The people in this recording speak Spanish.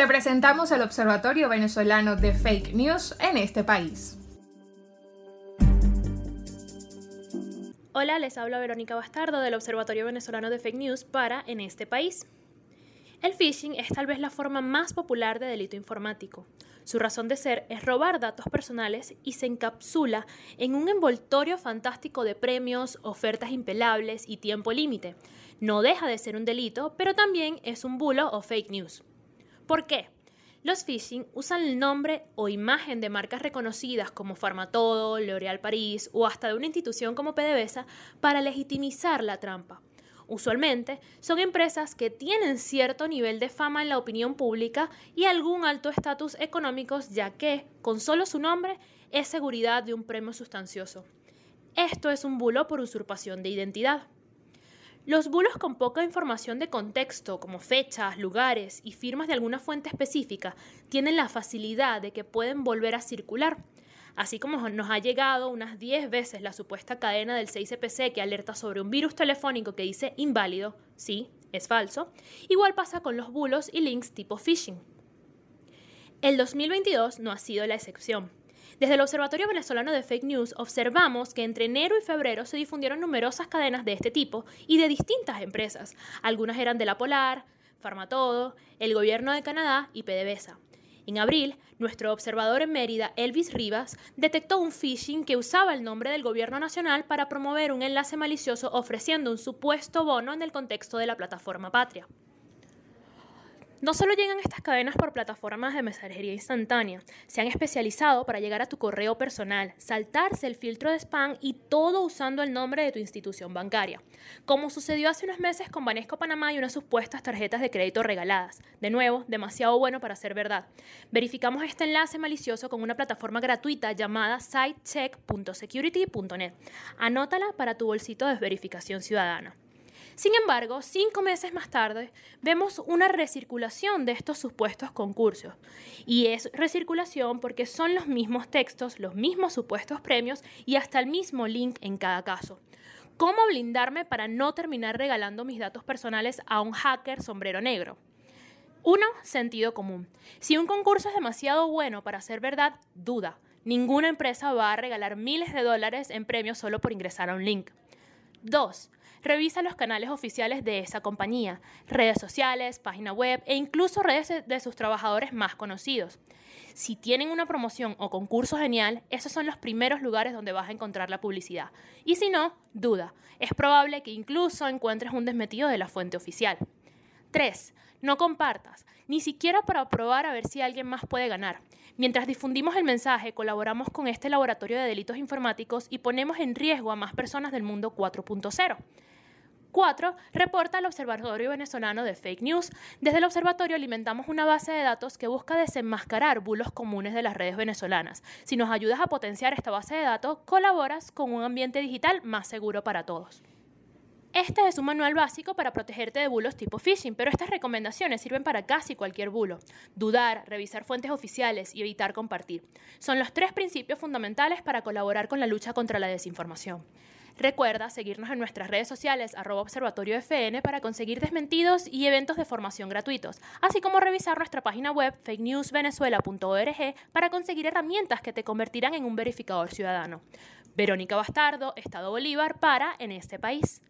Te presentamos el Observatorio Venezolano de Fake News en este país. Hola, les habla Verónica Bastardo del Observatorio Venezolano de Fake News para En este país. El phishing es tal vez la forma más popular de delito informático. Su razón de ser es robar datos personales y se encapsula en un envoltorio fantástico de premios, ofertas impelables y tiempo límite. No deja de ser un delito, pero también es un bulo o fake news. ¿Por qué? Los phishing usan el nombre o imagen de marcas reconocidas como Farmatodo, L'Oréal París o hasta de una institución como PDVSA para legitimizar la trampa. Usualmente son empresas que tienen cierto nivel de fama en la opinión pública y algún alto estatus económico, ya que, con solo su nombre, es seguridad de un premio sustancioso. Esto es un bulo por usurpación de identidad. Los bulos con poca información de contexto, como fechas, lugares y firmas de alguna fuente específica, tienen la facilidad de que pueden volver a circular así como nos ha llegado unas 10 veces la supuesta cadena del 6CPC que alerta sobre un virus telefónico que dice inválido, sí, es falso, igual pasa con los bulos y links tipo phishing. El 2022 no ha sido la excepción. Desde el Observatorio Venezolano de Fake News observamos que entre enero y febrero se difundieron numerosas cadenas de este tipo y de distintas empresas. Algunas eran de la Polar, Farmatodo, el Gobierno de Canadá y PDVSA. En abril, nuestro observador en Mérida, Elvis Rivas, detectó un phishing que usaba el nombre del gobierno nacional para promover un enlace malicioso ofreciendo un supuesto bono en el contexto de la plataforma Patria. No solo llegan estas cadenas por plataformas de mensajería instantánea, se han especializado para llegar a tu correo personal, saltarse el filtro de spam y todo usando el nombre de tu institución bancaria, como sucedió hace unos meses con Banesco Panamá y unas supuestas tarjetas de crédito regaladas. De nuevo, demasiado bueno para ser verdad. Verificamos este enlace malicioso con una plataforma gratuita llamada sitecheck.security.net. Anótala para tu bolsito de verificación ciudadana. Sin embargo, cinco meses más tarde, vemos una recirculación de estos supuestos concursos. Y es recirculación porque son los mismos textos, los mismos supuestos premios y hasta el mismo link en cada caso. ¿Cómo blindarme para no terminar regalando mis datos personales a un hacker sombrero negro? Uno, sentido común. Si un concurso es demasiado bueno para ser verdad, duda. Ninguna empresa va a regalar miles de dólares en premios solo por ingresar a un link. Dos, Revisa los canales oficiales de esa compañía, redes sociales, página web e incluso redes de sus trabajadores más conocidos. Si tienen una promoción o concurso genial, esos son los primeros lugares donde vas a encontrar la publicidad. Y si no, duda. Es probable que incluso encuentres un desmetido de la fuente oficial. 3. No compartas, ni siquiera para probar a ver si alguien más puede ganar. Mientras difundimos el mensaje, colaboramos con este laboratorio de delitos informáticos y ponemos en riesgo a más personas del mundo 4.0. 4. Reporta al Observatorio Venezolano de Fake News. Desde el observatorio alimentamos una base de datos que busca desenmascarar bulos comunes de las redes venezolanas. Si nos ayudas a potenciar esta base de datos, colaboras con un ambiente digital más seguro para todos. Este es un manual básico para protegerte de bulos tipo phishing, pero estas recomendaciones sirven para casi cualquier bulo. Dudar, revisar fuentes oficiales y evitar compartir. Son los tres principios fundamentales para colaborar con la lucha contra la desinformación. Recuerda seguirnos en nuestras redes sociales arroba observatorio FN para conseguir desmentidos y eventos de formación gratuitos, así como revisar nuestra página web fakenewsvenezuela.org para conseguir herramientas que te convertirán en un verificador ciudadano. Verónica Bastardo, Estado Bolívar, para En este país.